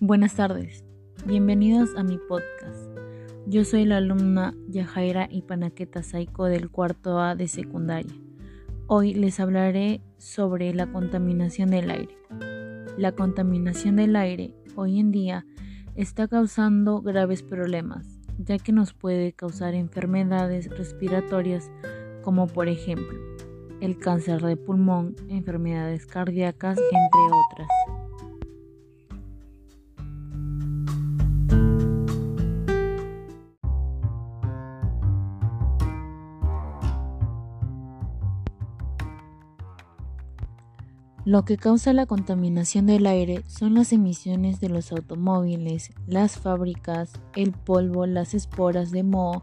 Buenas tardes, bienvenidos a mi podcast. Yo soy la alumna Yajaira Ipanaqueta Saiko del cuarto A de secundaria. Hoy les hablaré sobre la contaminación del aire. La contaminación del aire hoy en día está causando graves problemas, ya que nos puede causar enfermedades respiratorias como por ejemplo el cáncer de pulmón, enfermedades cardíacas, entre otras. Lo que causa la contaminación del aire son las emisiones de los automóviles, las fábricas, el polvo, las esporas de moho,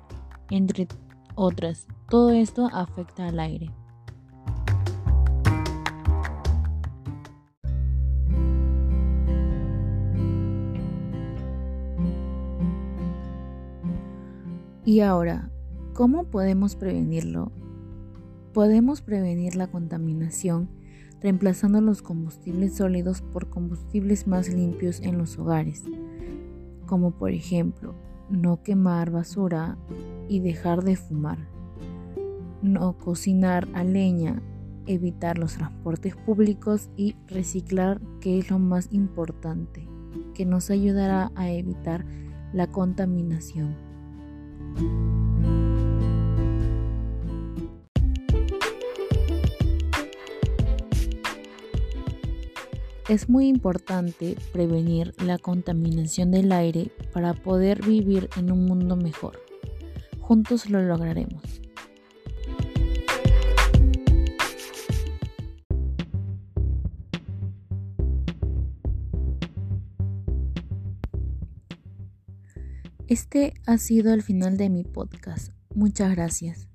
entre otras. Todo esto afecta al aire. Y ahora, ¿cómo podemos prevenirlo? Podemos prevenir la contaminación reemplazando los combustibles sólidos por combustibles más limpios en los hogares, como por ejemplo no quemar basura y dejar de fumar, no cocinar a leña, evitar los transportes públicos y reciclar, que es lo más importante, que nos ayudará a evitar la contaminación. Es muy importante prevenir la contaminación del aire para poder vivir en un mundo mejor. Juntos lo lograremos. Este ha sido el final de mi podcast. Muchas gracias.